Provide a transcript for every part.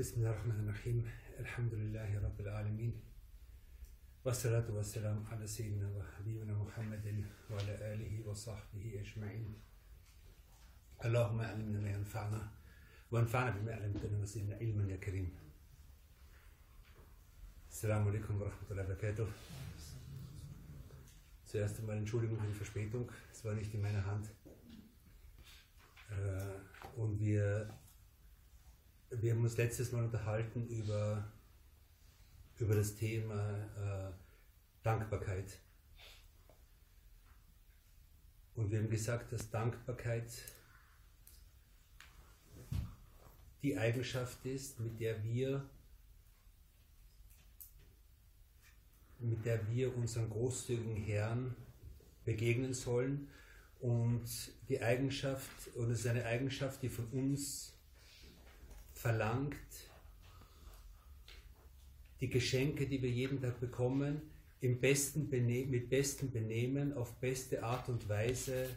بسم الله الرحمن الرحيم الحمد لله رب العالمين والصلاة والسلام على سيدنا وحبيبنا محمد وعلى آله وصحبه أجمعين اللهم علمنا ما ينفعنا وانفعنا بما علمتنا وزدنا علما يا كريم السلام عليكم ورحمة الله وبركاته Zuerst einmal Entschuldigung für die Verspätung, es war nicht in meiner Hand. Äh, und wir wir haben uns letztes Mal unterhalten über, über das Thema äh, Dankbarkeit. Und wir haben gesagt, dass Dankbarkeit die Eigenschaft ist, mit der wir mit der wir unseren großzügigen Herrn begegnen sollen und die Eigenschaft, und es ist eine Eigenschaft, die von uns verlangt, die Geschenke, die wir jeden Tag bekommen, im besten mit bestem Benehmen auf beste Art und Weise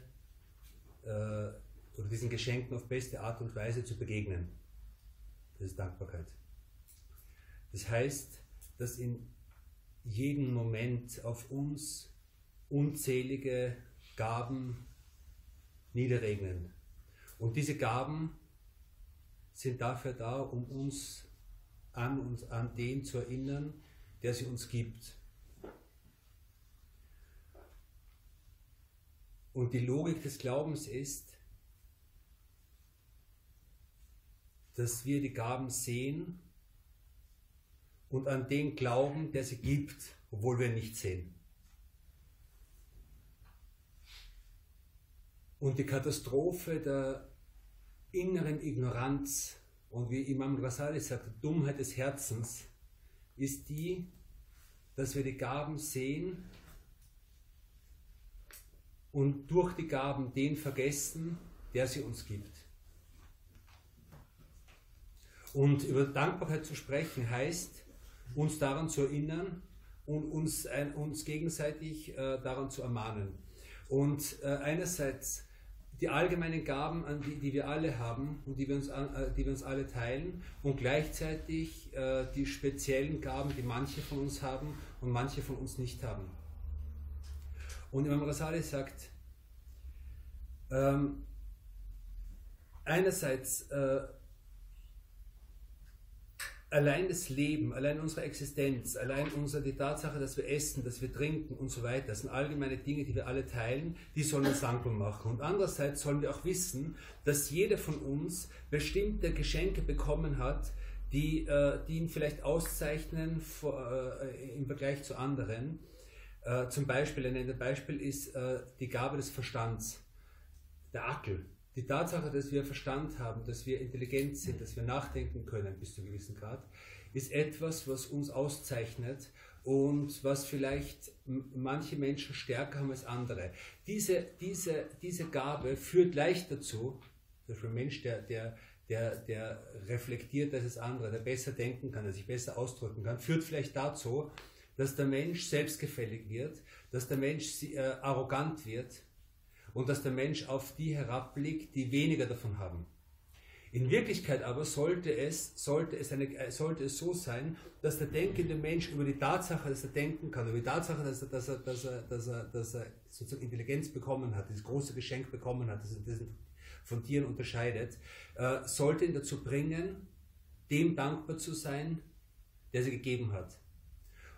äh, oder diesen Geschenken auf beste Art und Weise zu begegnen. Das ist Dankbarkeit. Das heißt, dass in jedem Moment auf uns unzählige Gaben niederregnen. Und diese Gaben sind dafür da, um uns an uns an den zu erinnern, der sie uns gibt. Und die Logik des Glaubens ist, dass wir die Gaben sehen und an den glauben, der sie gibt, obwohl wir nicht sehen. Und die Katastrophe der inneren Ignoranz und wie Imam Ghazali sagt, Dummheit des Herzens ist die, dass wir die Gaben sehen und durch die Gaben den vergessen, der sie uns gibt. Und über Dankbarkeit zu sprechen heißt, uns daran zu erinnern und uns, ein, uns gegenseitig äh, daran zu ermahnen. Und äh, einerseits die allgemeinen Gaben, die, die wir alle haben und die wir uns, äh, die wir uns alle teilen und gleichzeitig äh, die speziellen Gaben, die manche von uns haben und manche von uns nicht haben. Und Imam Rasali sagt, ähm, einerseits äh, allein das Leben, allein unsere Existenz, allein unsere, die Tatsache, dass wir essen, dass wir trinken und so weiter, das sind allgemeine Dinge, die wir alle teilen, die sollen uns dankbar machen. Und andererseits sollen wir auch wissen, dass jeder von uns bestimmte Geschenke bekommen hat, die, äh, die ihn vielleicht auszeichnen vor, äh, im Vergleich zu anderen. Äh, zum Beispiel, ein Beispiel ist äh, die Gabe des Verstands, der Akel. Die Tatsache, dass wir Verstand haben, dass wir intelligent sind, dass wir nachdenken können bis zu einem gewissen Grad, ist etwas, was uns auszeichnet und was vielleicht manche Menschen stärker haben als andere. Diese, diese, diese Gabe führt leicht dazu, Beispiel ein Mensch, der, der, der, der reflektiert als das andere, der besser denken kann, der sich besser ausdrücken kann, führt vielleicht dazu, dass der Mensch selbstgefällig wird, dass der Mensch äh, arrogant wird, und dass der Mensch auf die herabblickt, die weniger davon haben. In Wirklichkeit aber sollte es, sollte es, eine, äh, sollte es so sein, dass der denkende Mensch über die Tatsache, dass er denken kann, über die Tatsache, dass er, dass er, dass er, dass er, dass er sozusagen Intelligenz bekommen hat, dieses große Geschenk bekommen hat, das er von Tieren unterscheidet, äh, sollte ihn dazu bringen, dem dankbar zu sein, der sie gegeben hat.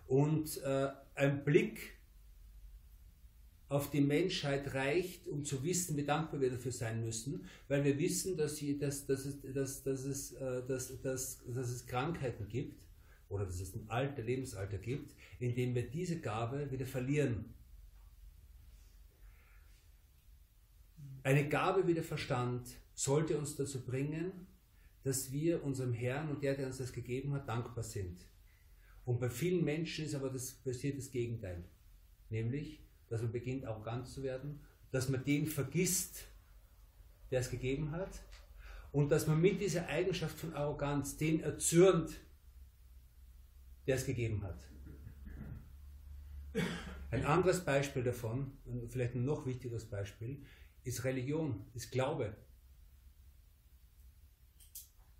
Und äh, ein Blick auf die Menschheit reicht, um zu wissen, wie dankbar wir dafür sein müssen, weil wir wissen, dass, sie, dass, dass, es, dass, dass, es, äh, dass, dass, dass es Krankheiten gibt oder dass es ein Alter, Lebensalter gibt, in dem wir diese Gabe wieder verlieren. Eine Gabe wie der Verstand sollte uns dazu bringen, dass wir unserem Herrn und der, der uns das gegeben hat, dankbar sind. Und bei vielen Menschen ist aber das passiert das Gegenteil. Nämlich, dass man beginnt arrogant zu werden, dass man den vergisst, der es gegeben hat und dass man mit dieser Eigenschaft von Arroganz den erzürnt, der es gegeben hat. Ein anderes Beispiel davon, vielleicht ein noch wichtigeres Beispiel, ist Religion, ist Glaube.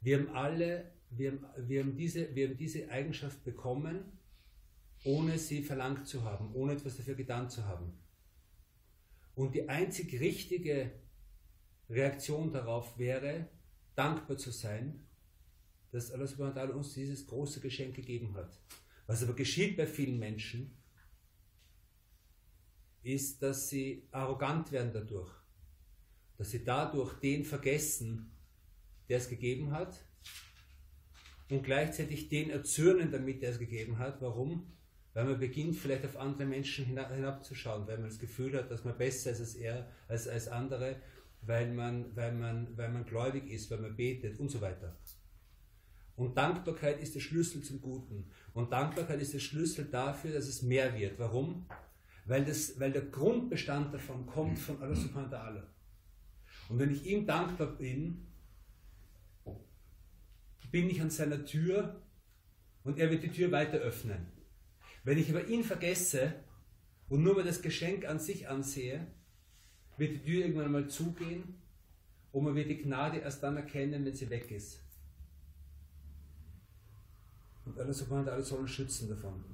Wir haben alle wir, haben, wir, haben diese, wir haben diese Eigenschaft bekommen, ohne sie verlangt zu haben, ohne etwas dafür getan zu haben. Und die einzig richtige Reaktion darauf wäre, dankbar zu sein, dass Allah subhanahu wa ta'ala uns dieses große Geschenk gegeben hat. Was aber geschieht bei vielen Menschen, ist, dass sie arrogant werden dadurch. Dass sie dadurch den vergessen, der es gegeben hat und gleichzeitig den erzürnen damit, der es gegeben hat. Warum? Weil man beginnt vielleicht auf andere Menschen hinabzuschauen, weil man das Gefühl hat, dass man besser ist als er, als, als andere, weil man, weil, man, weil man gläubig ist, weil man betet und so weiter. Und Dankbarkeit ist der Schlüssel zum Guten. Und Dankbarkeit ist der Schlüssel dafür, dass es mehr wird. Warum? Weil, das, weil der Grundbestand davon kommt von Allah subhanahu wa ta'ala. Und wenn ich ihm dankbar bin, bin ich an seiner Tür und er wird die Tür weiter öffnen. Wenn ich aber ihn vergesse und nur mal das Geschenk an sich ansehe, wird die Tür irgendwann mal zugehen und man wird die Gnade erst dann erkennen, wenn sie weg ist. Und Allah subhanahu wa ta'ala schützen davon.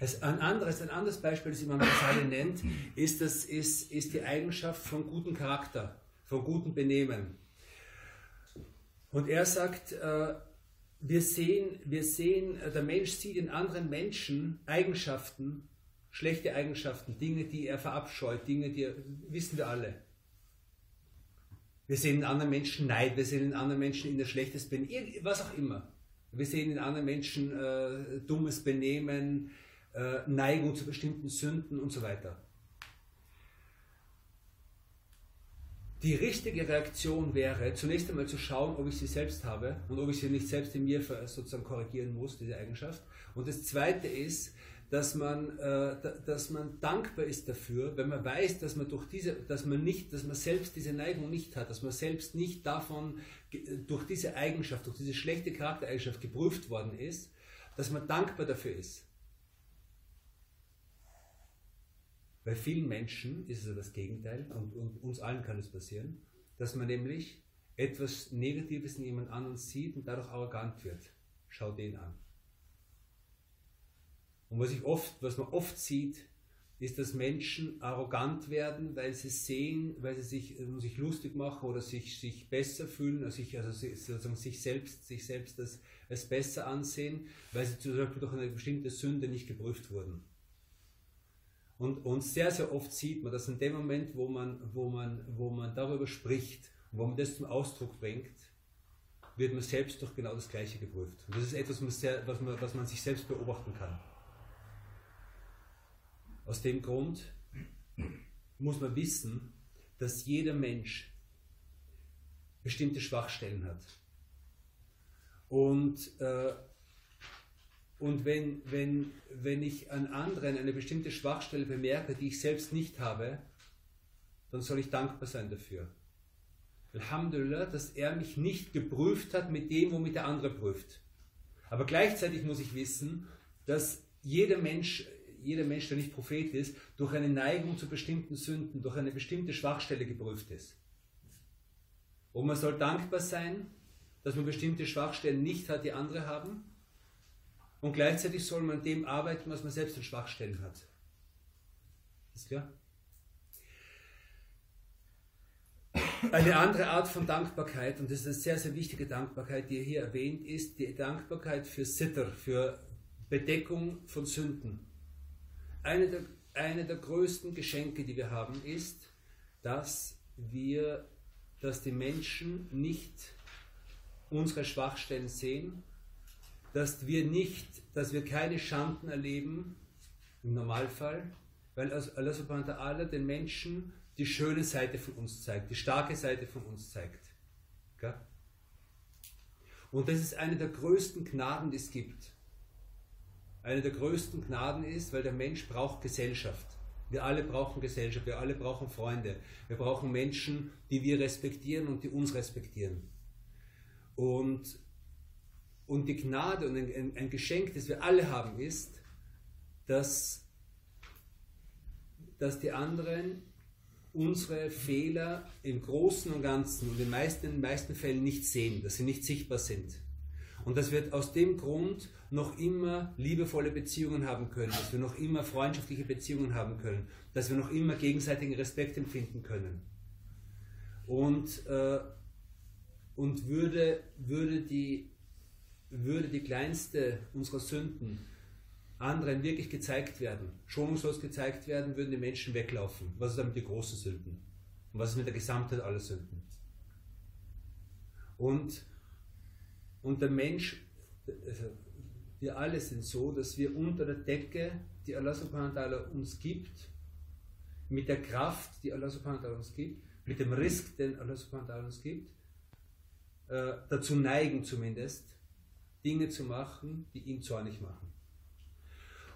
ein, anderes, ein anderes Beispiel, das Imam Ghazali nennt, ist, das, ist, ist die Eigenschaft von gutem Charakter, von gutem Benehmen. Und er sagt, äh, wir sehen, wir sehen, äh, der Mensch sieht in anderen Menschen Eigenschaften, schlechte Eigenschaften, Dinge, die er verabscheut, Dinge, die er, wissen wir alle. Wir sehen in anderen Menschen Neid, wir sehen in anderen Menschen in der schlechtesten Benehmen, was auch immer. Wir sehen in anderen Menschen äh, dummes Benehmen, äh, Neigung zu bestimmten Sünden und so weiter. Die richtige Reaktion wäre, zunächst einmal zu schauen, ob ich sie selbst habe und ob ich sie nicht selbst in mir sozusagen korrigieren muss, diese Eigenschaft. Und das Zweite ist, dass man, äh, dass man dankbar ist dafür, wenn man weiß, dass man durch diese, dass man nicht, dass man selbst diese Neigung nicht hat, dass man selbst nicht davon durch diese Eigenschaft, durch diese schlechte Charaktereigenschaft geprüft worden ist, dass man dankbar dafür ist. Bei vielen Menschen ist es das Gegenteil und, uns allen kann es passieren, dass man nämlich etwas Negatives in jemand anderen sieht und dadurch arrogant wird. Schau den an. Und was, ich oft, was man oft sieht, ist, dass Menschen arrogant werden, weil sie sehen, weil sie sich, äh, sich lustig machen oder sich, sich besser fühlen, also, sich, also sozusagen sich selbst, sich selbst als, als besser ansehen, weil sie zum Beispiel durch eine bestimmte Sünde nicht geprüft wurden. Und, und sehr, sehr oft sieht man, dass in dem Moment, wo man, wo man, wo man darüber spricht, wo man das zum Ausdruck bringt, wird man selbst durch genau das Gleiche geprüft. Und das ist etwas, was man, was man sich selbst beobachten kann. Aus dem Grund muss man wissen, dass jeder Mensch bestimmte Schwachstellen hat. Und äh, und wenn, wenn, wenn ich an anderen eine bestimmte Schwachstelle bemerke, die ich selbst nicht habe, dann soll ich dankbar sein dafür. Alhamdulillah, dass er mich nicht geprüft hat mit dem, womit der andere prüft. Aber gleichzeitig muss ich wissen, dass jeder Mensch, jeder Mensch, der nicht Prophet ist, durch eine Neigung zu bestimmten Sünden, durch eine bestimmte Schwachstelle geprüft ist. Und man soll dankbar sein, dass man bestimmte Schwachstellen nicht hat, die andere haben. Und gleichzeitig soll man dem arbeiten, was man selbst an Schwachstellen hat. Ist klar? Eine andere Art von Dankbarkeit, und das ist eine sehr, sehr wichtige Dankbarkeit, die hier erwähnt ist, die Dankbarkeit für Sitter, für Bedeckung von Sünden. Eine der, eine der größten Geschenke, die wir haben, ist, dass wir, dass die Menschen nicht unsere Schwachstellen sehen, dass wir nicht, dass wir keine Schanden erleben, im Normalfall, weil Allah subhanahu wa ta'ala den Menschen die schöne Seite von uns zeigt, die starke Seite von uns zeigt. Und das ist eine der größten Gnaden, die es gibt. Eine der größten Gnaden ist, weil der Mensch braucht Gesellschaft. Wir alle brauchen Gesellschaft, wir alle brauchen Freunde. Wir brauchen Menschen, die wir respektieren und die uns respektieren. Und und die Gnade und ein, ein Geschenk, das wir alle haben, ist, dass, dass die anderen unsere Fehler im Großen und Ganzen und in den meisten, in den meisten Fällen nicht sehen, dass sie nicht sichtbar sind. Und dass wir aus dem Grund noch immer liebevolle Beziehungen haben können, dass wir noch immer freundschaftliche Beziehungen haben können, dass wir noch immer gegenseitigen Respekt empfinden können. Und, äh, und würde, würde, die, würde die kleinste unserer Sünden anderen wirklich gezeigt werden, schonungslos gezeigt werden, würden die Menschen weglaufen. Was ist dann mit den großen Sünden? Und was ist mit der Gesamtheit aller Sünden? Und, und der Mensch, wir alle sind so, dass wir unter der Decke, die Allah subhanahu wa ta'ala uns gibt, mit der Kraft, die Allah subhanahu wa ta'ala uns gibt, mit dem Risk, den Allah subhanahu wa ta'ala uns gibt, äh, dazu neigen zumindest, Dinge zu machen, die ihn zornig machen.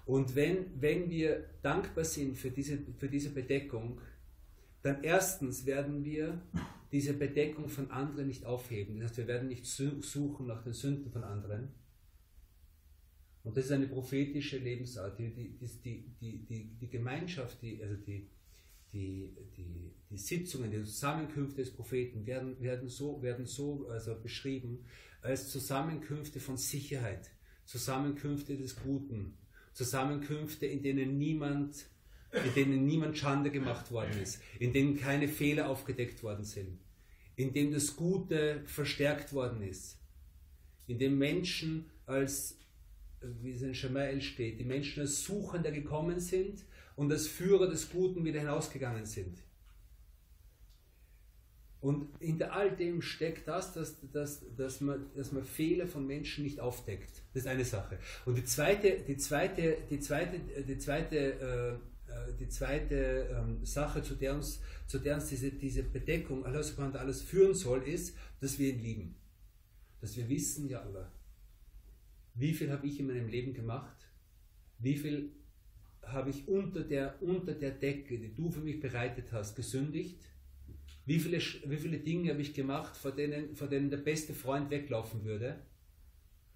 Und wenn, wenn wir dankbar sind für diese, für diese Bedeckung, dann erstens werden wir diese Bedeckung von anderen nicht aufheben. Das heißt, wir werden nicht suchen nach den Sünden von anderen. Und das ist eine prophetische Lebensart. Die, die, die, die, Gemeinschaft, die, also die, die, die, die Sitzungen, die Zusammenkünfte des Propheten werden, werden so, werden so also beschrieben als Zusammenkünfte von Sicherheit, Zusammenkünfte des Guten, Zusammenkünfte, in denen niemand in denen niemand Schande gemacht worden ist, in denen keine Fehler aufgedeckt worden sind, in dem das Gute verstärkt worden ist, in dem Menschen als, wie es in Shamael steht, die Menschen als Suchende gekommen sind und als Führer des Guten wieder hinausgegangen sind. Und hinter all dem steckt das, dass, dass, dass, man, dass man Fehler von Menschen nicht aufdeckt. Das ist eine Sache. Und die zweite, die zweite, die zweite, die zweite äh, die zweite ähm, Sache, zu der uns, zu der uns diese, diese Bedeckung Allah subhanahu alles führen soll, ist, dass wir ihn lieben. Dass wir wissen, ja Allah, wie viel habe ich in meinem Leben gemacht? Wie viel habe ich unter der, unter der Decke, die du für mich bereitet hast, gesündigt? Wie viele, wie viele Dinge habe ich gemacht, vor denen, vor denen der beste Freund weglaufen würde?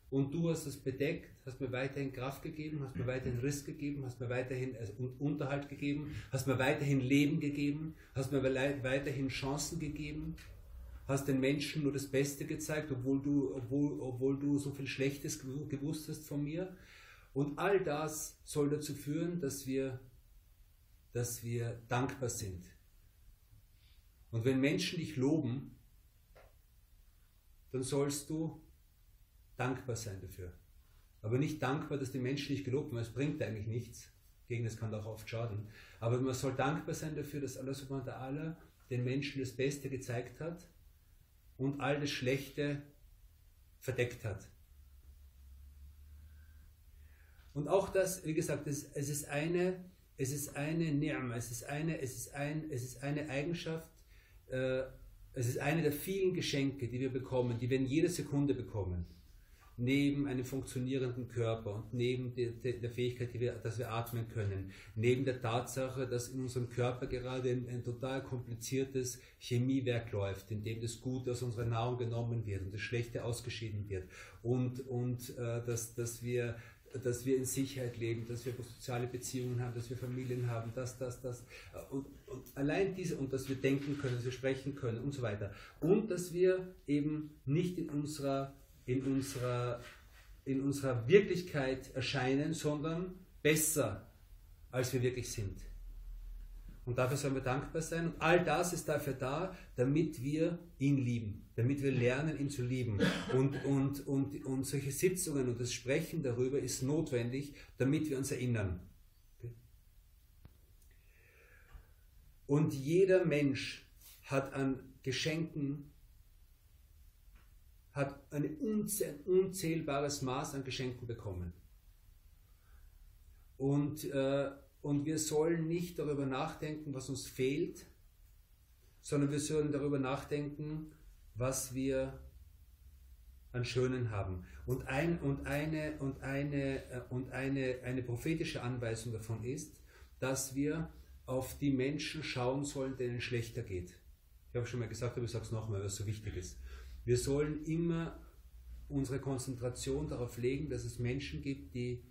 Und du hast es bedeckt, hast mir weiterhin Kraft gegeben, hast mir weiterhin Riss gegeben, hast mir weiterhin also Unterhalt gegeben, hast mir weiterhin Leben gegeben, hast mir weiterhin Chancen gegeben, hast den Menschen nur das Beste gezeigt, obwohl du, obwohl, obwohl du so viel Schlechtes gewusst hast von mir. Und all das soll dazu führen, dass wir, dass wir dankbar sind. Und wenn Menschen dich loben, dann sollst du dankbar sein dafür. Aber nicht dankbar, dass die Menschen nicht gelobt haben, es bringt eigentlich nichts. Gegen das kann auch oft schaden. Aber man soll dankbar sein dafür, dass Allah subhanahu wa ta'ala den Menschen das Beste gezeigt hat und all das Schlechte verdeckt hat. Und auch das, wie gesagt, es, es ist eine, es ist eine Ni'ma, es ist eine, es ist ein, es ist eine Eigenschaft, äh, es ist eine der vielen Geschenke, die wir bekommen, die wir in jeder Sekunde bekommen. Neben einem funktionierenden Körper und neben der, der Fähigkeit, wir, dass wir atmen können, neben der Tatsache, dass in unserem Körper gerade ein, ein, total kompliziertes Chemiewerk läuft, in dem das Gute aus unserer Nahrung genommen wird und das Schlechte ausgeschieden wird. Und, und äh, dass, dass, wir, dass wir in Sicherheit leben, dass wir soziale Beziehungen haben, dass wir Familien haben, das, das, das. Und, und allein diese, und dass wir denken können, dass wir sprechen können und so weiter. Und dass wir eben nicht in unserer in unserer, in unserer Wirklichkeit erscheinen, sondern besser, als wir wirklich sind. Und dafür sollen wir dankbar sein. Und all das ist dafür da, damit wir ihn lieben, damit wir lernen, ihn zu lieben. Und, und, und, und solche Sitzungen und das Sprechen darüber ist notwendig, damit wir uns erinnern. Und jeder Mensch hat an Geschenken hat ein unzählbares Maß an Geschenken bekommen. Und, äh, und wir sollen nicht darüber nachdenken, was uns fehlt, sondern wir sollen darüber nachdenken, was wir an Schönen haben. Und, ein, und, eine, und, eine, äh, und eine, eine prophetische Anweisung davon ist, dass wir auf die Menschen schauen sollen, denen schlechter geht. Ich habe schon mal gesagt, aber ich sage es nochmal, weil es so wichtig ist. Wir sollen immer unsere Konzentration darauf legen, dass es Menschen gibt, die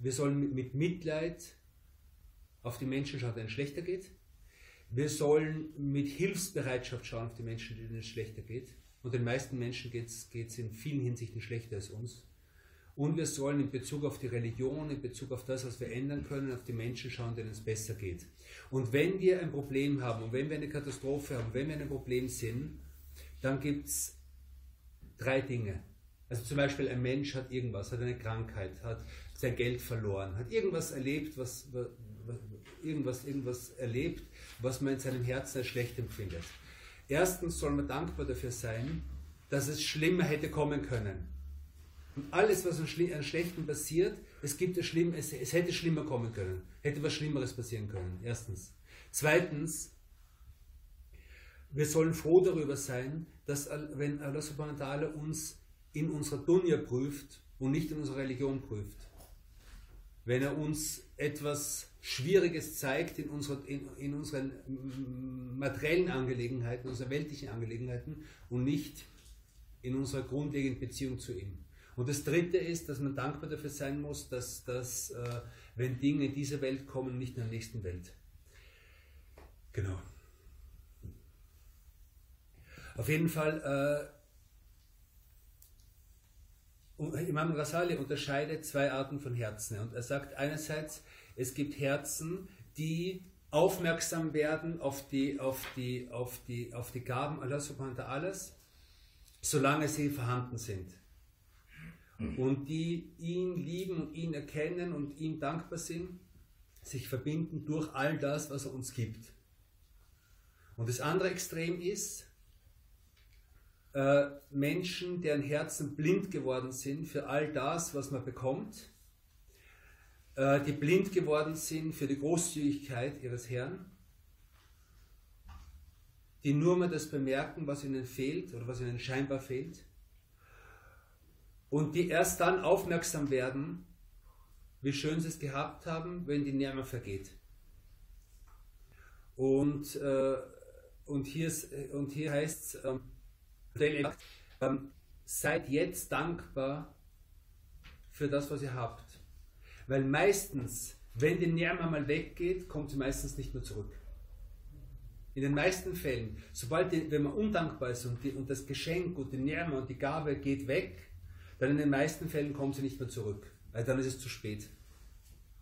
wir sollen mit Mitleid auf die Menschen schauen, denen es schlechter geht. Wir sollen mit Hilfsbereitschaft schauen auf die Menschen, denen es schlechter geht. Und den meisten Menschen geht es in vielen Hinsichten schlechter als uns. Und wir sollen in Bezug auf die Religion, in Bezug auf das, was wir ändern können, auf die Menschen schauen, denen es besser geht. Und wenn wir ein Problem haben und wenn wir eine Katastrophe haben, wenn wir ein Problem sind, dann gibt es drei Dinge. Also zum Beispiel ein Mensch hat irgendwas, hat eine Krankheit, hat sein Geld verloren, hat irgendwas erlebt, was, was irgendwas, irgendwas erlebt, was man in seinem Herzen als schlecht empfindet. Erstens soll man dankbar dafür sein, dass es schlimmer hätte kommen können. Und alles, was an, Schlechten passiert, es, gibt es, schlimm, es, es hätte schlimmer kommen können. Hätte was Schlimmeres passieren können. Erstens. Zweitens, wir sollen froh darüber sein, dass wenn Allah subhanahu wa uns in unserer Dunya prüft und nicht in unserer Religion prüft. Wenn er uns etwas Schwieriges zeigt in, unserer, in, in unseren materiellen Angelegenheiten, unseren weltlichen Angelegenheiten und nicht in unserer grundlegenden Beziehung zu ihm. Und das Dritte ist, dass man dankbar dafür sein muss, dass, dass äh, wenn Dinge in dieser Welt kommen, nicht in der nächsten Welt. Genau. Auf jeden Fall, äh, Imam Rasali unterscheidet zwei Arten von Herzen. Und er sagt einerseits, es gibt Herzen, die aufmerksam werden auf die, auf die, auf die, auf die Gaben Allah subhanahu wa ta'ala, solange sie vorhanden sind. Und die ihn lieben und ihn erkennen und ihm dankbar sind, sich verbinden durch all das, was er uns gibt. Und das andere Extrem ist, äh, Menschen, deren Herzen blind geworden sind für all das, was man bekommt, äh, die blind geworden sind für die Großzügigkeit ihres Herrn, die nur mehr das bemerken, was ihnen fehlt oder was ihnen scheinbar fehlt, und die erst dann aufmerksam werden, wie schön sie es gehabt haben, wenn die Närme vergeht. Und, äh, und, hier, und hier heißt es, ähm, ähm, seid jetzt dankbar für das, was ihr habt. Weil meistens, wenn die Närme mal weggeht, kommt sie meistens nicht mehr zurück. In den meisten Fällen, sobald die, wenn man undankbar ist und, die, und das Geschenk und die Närme und die Gabe geht weg, dann in den meisten Fällen kommt sie nicht mehr zurück. Weil dann ist es zu spät.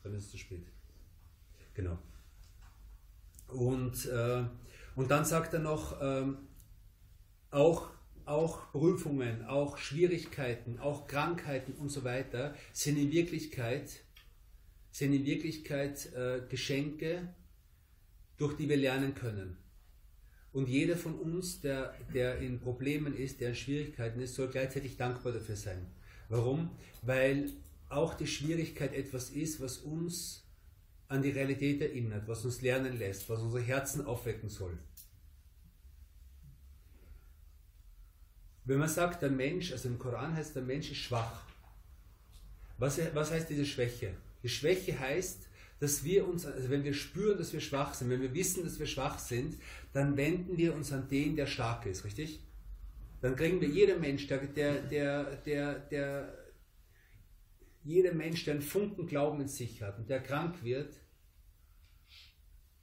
Dann ist es zu spät. Genau. Und, äh, und dann sagt er noch, ähm, auch auch Prüfungen, auch Schwierigkeiten, auch Krankheiten und so weiter sind in Wirklichkeit, sind in Wirklichkeit äh, Geschenke, durch die wir lernen können. Und jeder von uns, der, der in Problemen ist, der in Schwierigkeiten ist, soll gleichzeitig dankbar dafür sein. Warum? Weil auch die Schwierigkeit etwas ist, was uns an die Realität erinnert, was uns lernen lässt, was unsere Herzen aufwecken soll. Wenn man sagt, der Mensch, also im Koran heißt, der Mensch ist schwach. Was, was heißt diese Schwäche? Die Schwäche heißt, dass wir uns, also wenn wir spüren, dass wir schwach sind, wenn wir wissen, dass wir schwach sind, dann wenden wir uns an den, der stark ist, richtig? Dann kriegen wir jeder Mensch, der, der, der, der, der jeder Mensch, der einen Funken Glauben in sich hat und der krank wird,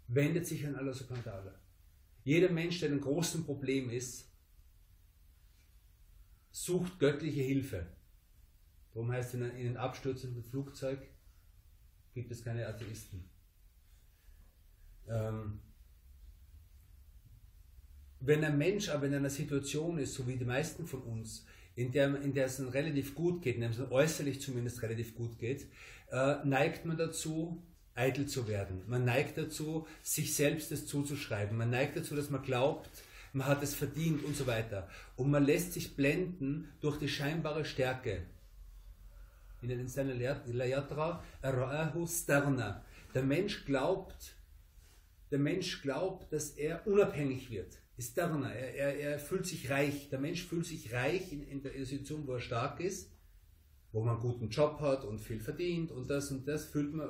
wendet sich an Allah subhanahu wa ta'ala. Jeder Mensch, der in einem großen Problem ist, sucht göttliche Hilfe. Darum heißt es in einem abstürzenden Flugzeug gibt es keine Atheisten. Ähm, wenn ein Mensch aber in einer Situation ist, so wie die meisten von uns, in der, in der es relativ gut geht, es äußerlich zumindest relativ gut geht, äh, neigt man dazu, eitel zu werden. Man neigt dazu, sich selbst das zuzuschreiben. Man neigt dazu, dass man glaubt, man hat es verdient und so weiter. Und man lässt sich blenden durch die scheinbare Stärke. In den Layatra. Der Mensch glaubt, der Mensch glaubt, dass er unabhängig wird. Starna. Er, er, er fühlt sich reich. Der Mensch fühlt sich reich in, in der Situation, wo er stark ist wo man einen guten Job hat und viel verdient und das und das fühlt man,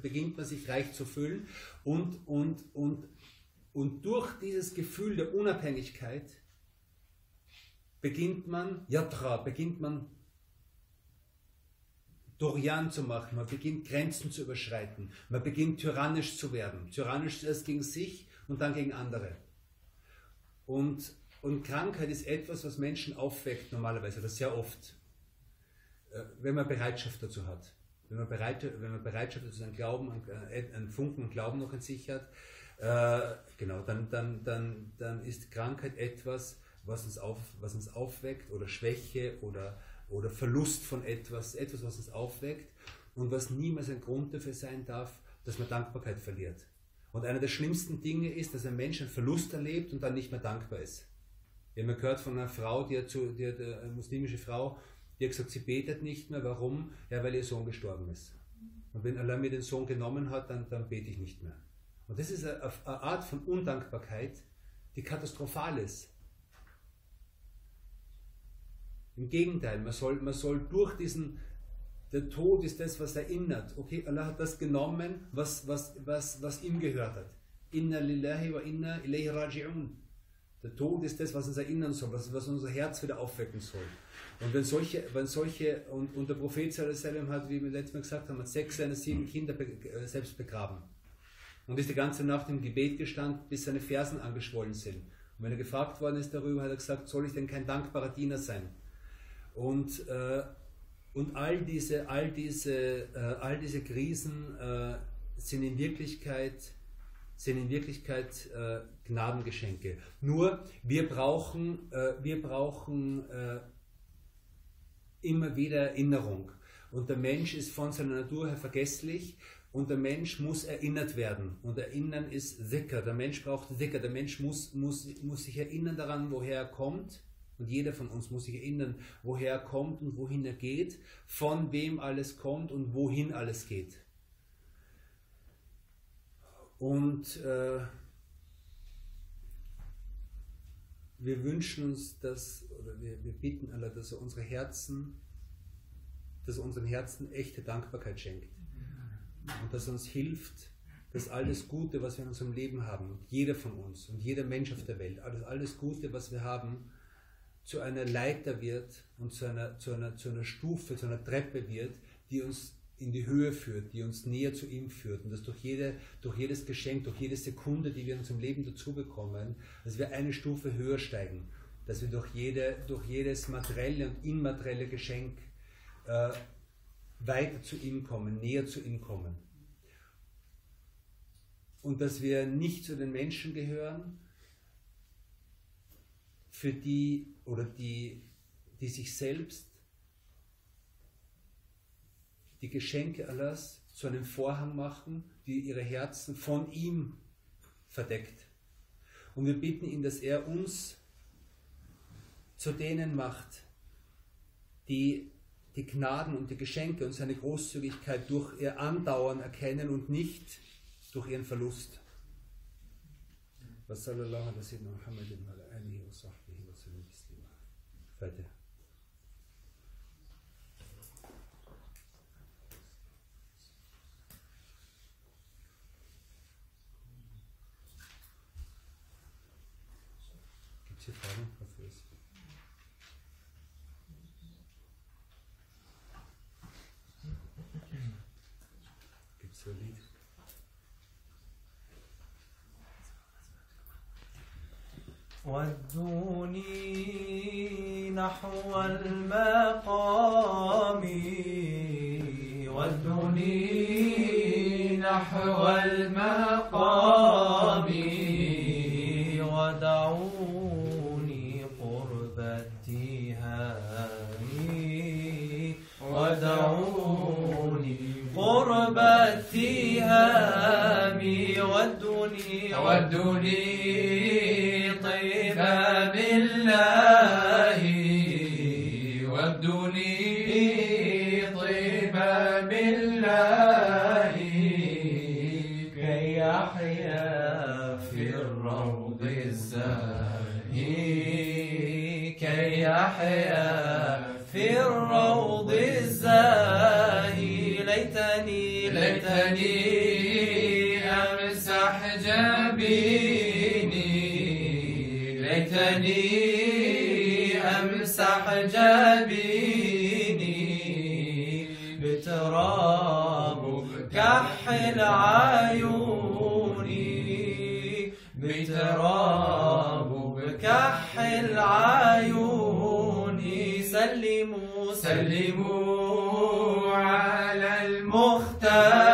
beginnt man sich reich zu fühlen und, und, und und durch dieses Gefühl der Unabhängigkeit beginnt man, Yatra, beginnt man Dorian zu machen, man beginnt Grenzen zu überschreiten, man beginnt tyrannisch zu werden. Tyrannisch erst gegen sich und dann gegen andere. Und Und Krankheit ist etwas, was Menschen aufweckt normalerweise, oder sehr oft, äh, wenn man Bereitschaft dazu hat. Wenn man, bereit, wenn man Bereitschaft dazu einen Glauben, einen, einen Funken Glauben noch in sich hat, äh, genau, dann, dann, dann, dann ist Krankheit etwas, was uns, auf, was uns aufweckt, oder Schwäche oder, oder Verlust von etwas, etwas, was uns aufweckt und was niemals ein Grund dafür sein darf, dass man Dankbarkeit verliert. Und einer der schlimmsten Dinge ist, dass ein Mensch einen Verlust erlebt und dann nicht mehr dankbar ist. Wir haben gehört von einer Frau, die hat, zu, die hat eine muslimische Frau, die hat gesagt, sie betet nicht mehr. Warum? Ja, weil ihr Sohn gestorben ist. Und wenn Allah mir den Sohn genommen hat, dann, dann bete ich nicht mehr. Und das ist eine, Art von Undankbarkeit, die katastrophal ist. Im Gegenteil, man soll, man soll durch diesen, der Tod ist das, was erinnert. Okay, Allah hat das genommen, was, was, was, was ihm gehört hat. Inna lillahi wa inna ilayhi raji'un. Der Tod ist das, was uns erinnern soll, was, was unser Herz wieder aufwecken soll. Und wenn solche, wenn solche und, und der Prophet hat, wie wir letztes Mal gesagt haben, hat sechs seiner sieben Kinder äh, selbst begraben. Und ist die ganze Nacht im Gebet gestanden, bis seine Fersen angeschwollen sind. Und wenn er gefragt worden ist darüber, hat er gesagt, soll ich denn kein dankbarer Diener sein? Und, äh, und all diese, all diese, äh, all diese Krisen äh, sind in Wirklichkeit, sind in Wirklichkeit äh, Gnadengeschenke. Nur wir brauchen, äh, wir brauchen äh, immer wieder Erinnerung. Und der Mensch ist von seiner Natur her vergesslich und der Mensch muss erinnert werden. Und erinnern ist Sicker. Der Mensch braucht Sicker. Der Mensch muss, muss, muss sich erinnern daran, woher er kommt und jeder von uns muss sich erinnern, woher er kommt und wohin er geht, von wem alles kommt und wohin alles geht. Und äh, wir wünschen uns das, oder wir, wir bitten Allah, dass er unsere Herzen, dass er unseren Herzen echte Dankbarkeit schenkt. Und dass er uns hilft, dass alles Gute, was wir in unserem Leben haben, jeder von uns und jeder Mensch auf der Welt, alles, alles Gute, was wir haben, zu einer Leiter wird und zu einer, zu, einer, zu einer Stufe, zu einer Treppe wird, die uns in die Höhe führt, die uns näher zu ihm führt. Und dass durch, jede, durch jedes Geschenk, durch jede Sekunde, die wir in unserem Leben dazu bekommen, dass wir eine Stufe höher steigen, dass wir durch, jede, durch jedes materielle und immaterielle Geschenk äh, weiter zu ihm kommen, näher zu ihm kommen. Und dass wir nicht zu den Menschen gehören, für die oder die, die sich selbst die Geschenke Allahs zu einem Vorhang machen, die ihre Herzen von ihm verdeckt. Und wir bitten ihn, dass er uns zu denen macht, die die Gnaden und die Geschenke und seine Großzügigkeit durch ihr Andauern erkennen und nicht durch ihren Verlust. Wassallallahu alaihi wa sallam. Fertig. Gibt es hier Fragen? Dafür ist. Gibt es so ودوني نحو المقام. ودوني نحو المقام. What do سلموا على المختار.